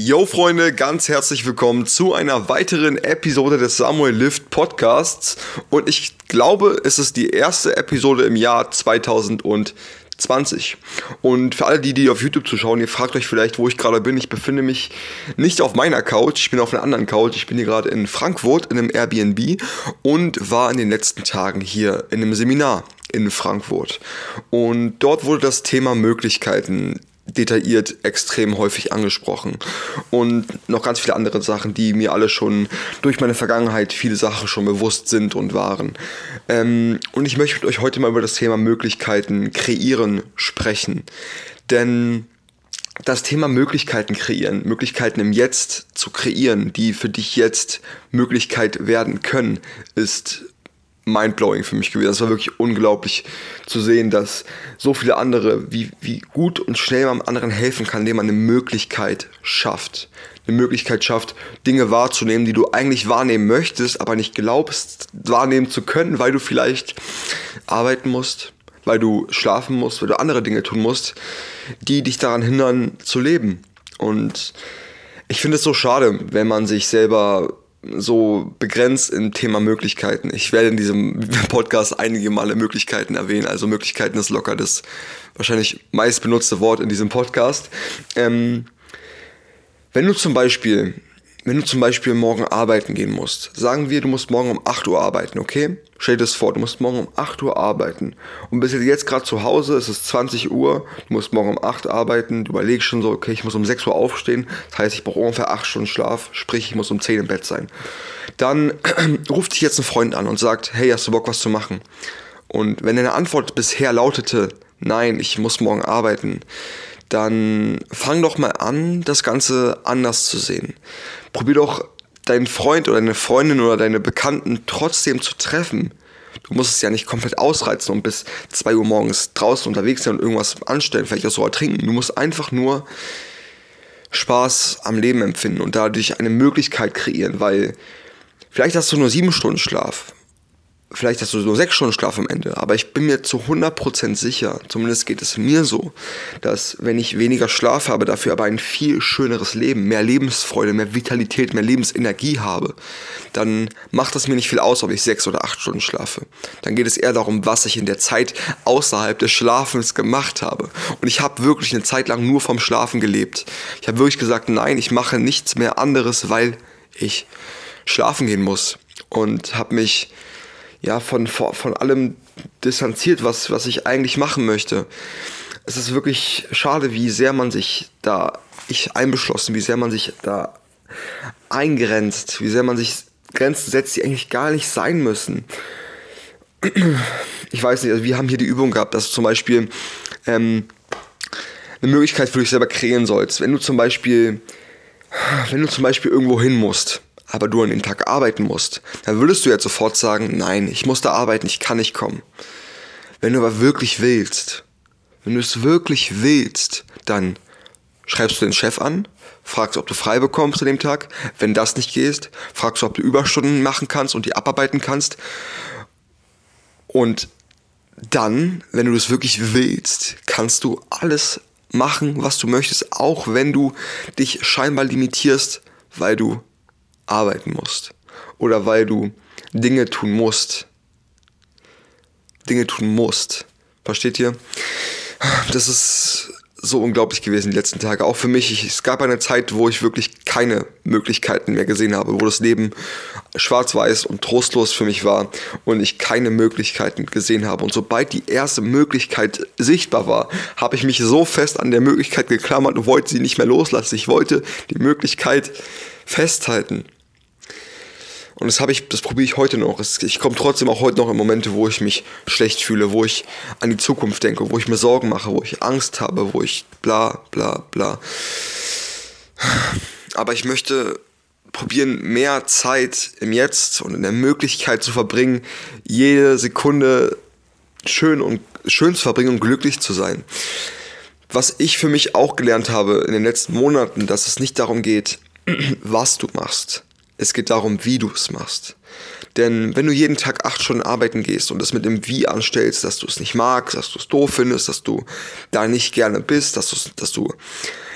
Yo Freunde, ganz herzlich willkommen zu einer weiteren Episode des Samuel Lift Podcasts und ich glaube, es ist die erste Episode im Jahr 2020. Und für alle die, die auf YouTube zuschauen, ihr fragt euch vielleicht, wo ich gerade bin. Ich befinde mich nicht auf meiner Couch, ich bin auf einer anderen Couch. Ich bin hier gerade in Frankfurt in einem Airbnb und war in den letzten Tagen hier in einem Seminar in Frankfurt. Und dort wurde das Thema Möglichkeiten detailliert extrem häufig angesprochen. Und noch ganz viele andere Sachen, die mir alle schon durch meine Vergangenheit viele Sachen schon bewusst sind und waren. Ähm, und ich möchte mit euch heute mal über das Thema Möglichkeiten kreieren sprechen. Denn das Thema Möglichkeiten kreieren, Möglichkeiten im Jetzt zu kreieren, die für dich jetzt Möglichkeit werden können, ist mindblowing für mich gewesen. Das war wirklich unglaublich zu sehen, dass so viele andere, wie, wie gut und schnell man anderen helfen kann, indem man eine Möglichkeit schafft. Eine Möglichkeit schafft, Dinge wahrzunehmen, die du eigentlich wahrnehmen möchtest, aber nicht glaubst, wahrnehmen zu können, weil du vielleicht arbeiten musst, weil du schlafen musst, weil du andere Dinge tun musst, die dich daran hindern zu leben. Und ich finde es so schade, wenn man sich selber so begrenzt im Thema Möglichkeiten. Ich werde in diesem Podcast einige Male Möglichkeiten erwähnen. Also Möglichkeiten ist locker das wahrscheinlich meist benutzte Wort in diesem Podcast. Ähm, wenn du zum Beispiel wenn du zum Beispiel morgen arbeiten gehen musst, sagen wir, du musst morgen um 8 Uhr arbeiten, okay? Stell dir das vor, du musst morgen um 8 Uhr arbeiten und bist jetzt gerade zu Hause, es ist 20 Uhr, du musst morgen um 8 Uhr arbeiten, du überlegst schon so, okay, ich muss um 6 Uhr aufstehen, das heißt, ich brauche ungefähr 8 Stunden Schlaf, sprich, ich muss um 10 im Bett sein. Dann ruft dich jetzt ein Freund an und sagt, hey, hast du Bock, was zu machen? Und wenn deine Antwort bisher lautete, nein, ich muss morgen arbeiten, dann fang doch mal an, das Ganze anders zu sehen. Probier doch deinen Freund oder deine Freundin oder deine Bekannten trotzdem zu treffen. Du musst es ja nicht komplett ausreizen und bis 2 Uhr morgens draußen unterwegs sein und irgendwas anstellen, vielleicht auch so trinken. Du musst einfach nur Spaß am Leben empfinden und dadurch eine Möglichkeit kreieren, weil vielleicht hast du nur sieben Stunden Schlaf, vielleicht hast du nur sechs Stunden Schlaf am Ende, aber ich bin mir zu 100% sicher, zumindest geht es mir so, dass wenn ich weniger Schlaf habe, dafür aber ein viel schöneres Leben, mehr Lebensfreude, mehr Vitalität, mehr Lebensenergie habe, dann macht das mir nicht viel aus, ob ich sechs oder acht Stunden schlafe. Dann geht es eher darum, was ich in der Zeit außerhalb des Schlafens gemacht habe. Und ich habe wirklich eine Zeit lang nur vom Schlafen gelebt. Ich habe wirklich gesagt, nein, ich mache nichts mehr anderes, weil ich schlafen gehen muss. Und habe mich ja, von, von allem distanziert, was, was ich eigentlich machen möchte. Es ist wirklich schade, wie sehr man sich da, ich einbeschlossen, wie sehr man sich da eingrenzt, wie sehr man sich Grenzen setzt, die eigentlich gar nicht sein müssen. Ich weiß nicht, also wir haben hier die Übung gehabt, dass du zum Beispiel ähm, eine Möglichkeit für dich selber kreieren sollst. Wenn du zum Beispiel, wenn du zum Beispiel irgendwo hin musst, aber du an dem Tag arbeiten musst, dann würdest du jetzt sofort sagen, nein, ich muss da arbeiten, ich kann nicht kommen. Wenn du aber wirklich willst, wenn du es wirklich willst, dann schreibst du den Chef an, fragst, ob du frei bekommst an dem Tag. Wenn das nicht geht, fragst du, ob du Überstunden machen kannst und die abarbeiten kannst. Und dann, wenn du das wirklich willst, kannst du alles machen, was du möchtest, auch wenn du dich scheinbar limitierst, weil du arbeiten musst oder weil du Dinge tun musst. Dinge tun musst. Versteht ihr? Das ist so unglaublich gewesen die letzten Tage. Auch für mich. Ich, es gab eine Zeit, wo ich wirklich keine Möglichkeiten mehr gesehen habe, wo das Leben schwarz-weiß und trostlos für mich war und ich keine Möglichkeiten gesehen habe. Und sobald die erste Möglichkeit sichtbar war, habe ich mich so fest an der Möglichkeit geklammert und wollte sie nicht mehr loslassen. Ich wollte die Möglichkeit festhalten. Und das habe ich, das probiere ich heute noch. Ich komme trotzdem auch heute noch in Momente, wo ich mich schlecht fühle, wo ich an die Zukunft denke, wo ich mir Sorgen mache, wo ich Angst habe, wo ich bla bla bla. Aber ich möchte probieren, mehr Zeit im Jetzt und in der Möglichkeit zu verbringen, jede Sekunde schön und schön zu verbringen und glücklich zu sein. Was ich für mich auch gelernt habe in den letzten Monaten, dass es nicht darum geht, was du machst, Es geht darum, wie du es machst. Denn wenn du jeden Tag acht Stunden arbeiten gehst und es mit dem Wie anstellst, dass du es nicht magst, dass du es doof findest, dass du da nicht gerne bist, dass, dass du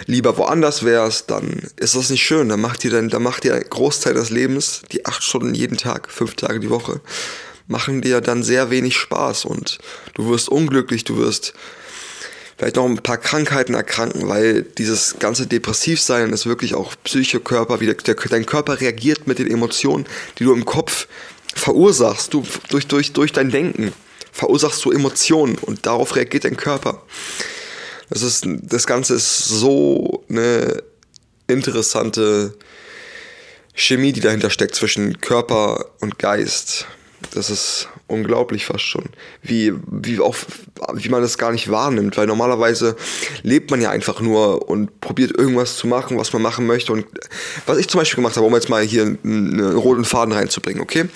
lieber woanders wärst, dann ist das nicht schön. Dann macht dir dann, dann macht dir ein Großteil des Lebens, die acht Stunden jeden Tag, fünf Tage die Woche, machen dir dann sehr wenig Spaß und du wirst unglücklich, du wirst vielleicht noch ein paar Krankheiten erkranken, weil dieses ganze Depressivsein ist wirklich auch Psychokörper, wie der, der, dein Körper reagiert mit den Emotionen, die du im Kopf verursachst, du durch, durch, durch dein Denken verursachst du Emotionen und darauf reagiert dein Körper. Das, ist, das Ganze ist so eine interessante Chemie, die dahinter steckt zwischen Körper und Geist. Das ist unglaublich fast schon, wie, wie, auch, wie man das gar nicht wahrnimmt, weil normalerweise lebt man ja einfach nur und probiert irgendwas zu machen, was man machen möchte. Und was ich zum Beispiel gemacht habe, um jetzt mal hier einen roten Faden reinzubringen, okay?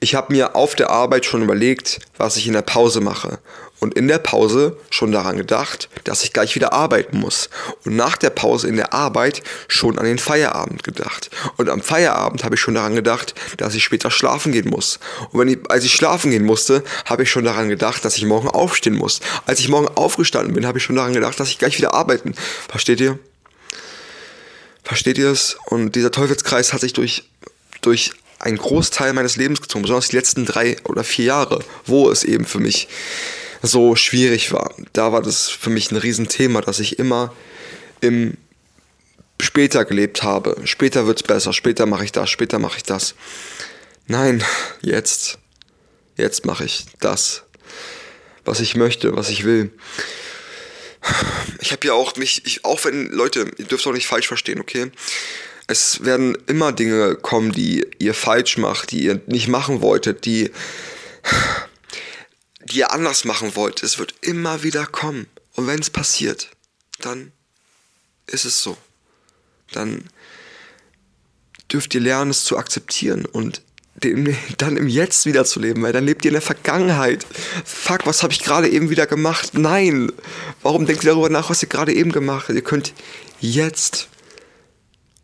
Ich habe mir auf der Arbeit schon überlegt, was ich in der Pause mache und in der Pause schon daran gedacht, dass ich gleich wieder arbeiten muss. Und nach der Pause in der Arbeit schon an den Feierabend gedacht. Und am Feierabend habe ich schon daran gedacht, dass ich später schlafen gehen muss. Und ich, als ich schlafen gehen musste, habe ich schon daran gedacht, dass ich morgen aufstehen muss. Als ich morgen aufgestanden bin, habe ich schon daran gedacht, dass ich gleich wieder arbeiten. Versteht ihr? Versteht ihr es? Und dieser Teufelskreis hat sich durch, durch einen Großteil meines Lebens gezogen, besonders die letzten drei oder vier Jahre, wo es eben für mich so schwierig war. Da war das für mich ein Riesenthema, dass ich immer im später gelebt habe. Später wird's besser, später mache ich das, später mache ich das. Nein, jetzt. Jetzt mache ich das, was ich möchte, was ich will. Ich habe ja auch mich, ich, auch wenn, Leute, ihr dürft auch nicht falsch verstehen, okay? Es werden immer Dinge kommen, die ihr falsch macht, die ihr nicht machen wolltet, die die ihr anders machen wollt. Es wird immer wieder kommen. Und wenn es passiert, dann ist es so. Dann dürft ihr lernen, es zu akzeptieren und dann im Jetzt wieder zu leben, weil dann lebt ihr in der Vergangenheit. Fuck, was habe ich gerade eben wieder gemacht? Nein. Warum denkt ihr darüber nach, was ihr gerade eben gemacht habt? Ihr könnt jetzt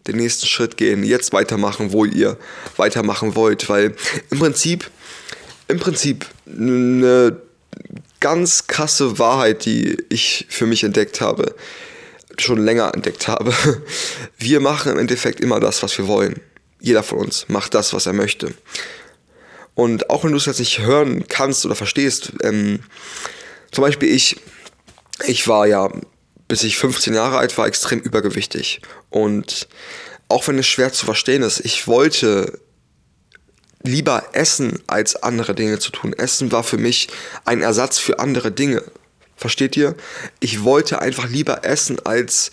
den nächsten Schritt gehen, jetzt weitermachen, wo ihr weitermachen wollt, weil im Prinzip im Prinzip eine ganz krasse Wahrheit, die ich für mich entdeckt habe, schon länger entdeckt habe. Wir machen im Endeffekt immer das, was wir wollen. Jeder von uns macht das, was er möchte. Und auch wenn du es jetzt nicht hören kannst oder verstehst, ähm, zum Beispiel ich, ich war ja, bis ich 15 Jahre alt war, extrem übergewichtig. Und auch wenn es schwer zu verstehen ist, ich wollte lieber essen, als andere Dinge zu tun. Essen war für mich ein Ersatz für andere Dinge. Versteht ihr? Ich wollte einfach lieber essen, als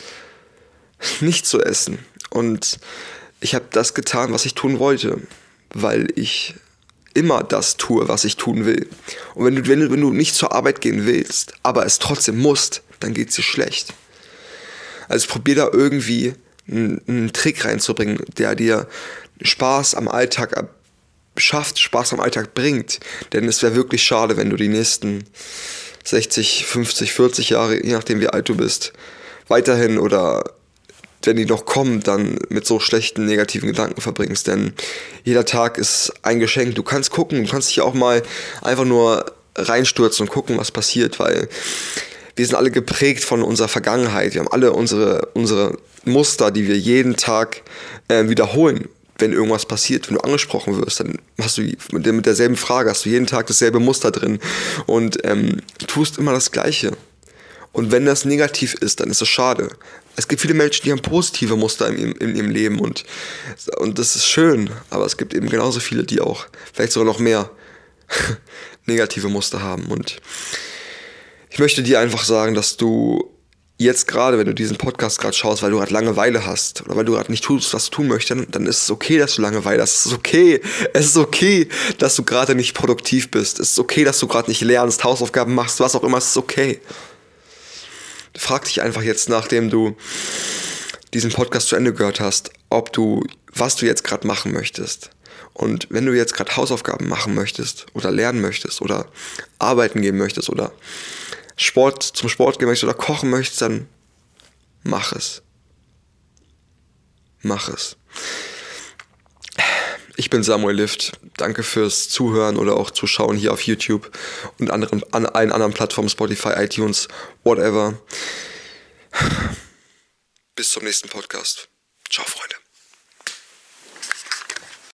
nicht zu essen. Und ich habe das getan, was ich tun wollte, weil ich immer das tue, was ich tun will. Und wenn du, wenn wenn du nicht zur Arbeit gehen willst, aber es trotzdem musst, dann geht es dir schlecht. Also probier da irgendwie einen, einen Trick reinzubringen, der dir Spaß am Alltag schafft, Spaß am Alltag bringt. Denn es wäre wirklich schade, wenn du die nächsten 60, 50, 40 Jahre, je nachdem wie alt du bist, weiterhin oder wenn die noch kommen, dann mit so schlechten negativen Gedanken verbringst. Denn jeder Tag ist ein Geschenk. Du kannst gucken, du kannst dich auch mal einfach nur reinstürzen und gucken, was passiert, weil wir sind alle geprägt von unserer Vergangenheit. Wir haben alle unsere, unsere Muster, die wir jeden Tag äh, wiederholen wenn irgendwas passiert, wenn du angesprochen wirst, dann hast du mit derselben Frage, hast du jeden Tag dasselbe Muster drin und ähm, tust immer das Gleiche. Und wenn das negativ ist, dann ist das schade. Es gibt viele Menschen, die haben positive Muster in, in ihrem Leben und, und das ist schön, aber es gibt eben genauso viele, die auch vielleicht sogar noch mehr negative Muster haben. Und ich möchte dir einfach sagen, dass du jetzt gerade, wenn du diesen Podcast gerade schaust, weil du gerade Langeweile hast oder weil du gerade nicht tust, was du tun möchtest, dann ist es okay, dass du Langeweile hast. Es ist okay. Es ist okay, dass du gerade nicht produktiv bist. Es ist okay, dass du gerade nicht lernst, Hausaufgaben machst, was auch immer. Es ist okay. Frag dich einfach jetzt, nachdem du diesen Podcast zu Ende gehört hast, ob du, was du jetzt gerade machen möchtest. Und wenn du jetzt gerade Hausaufgaben machen möchtest oder lernen möchtest oder arbeiten gehen möchtest oder Sport, zum Sport gehen möchtest oder kochen möchtest, dann mach es. Mach es. Ich bin Samuel Lift. Danke fürs Zuhören oder auch Zuschauen hier auf YouTube und anderen, an allen anderen Plattformen, Spotify, iTunes, whatever. Bis zum nächsten Podcast. Ciao, Freunde.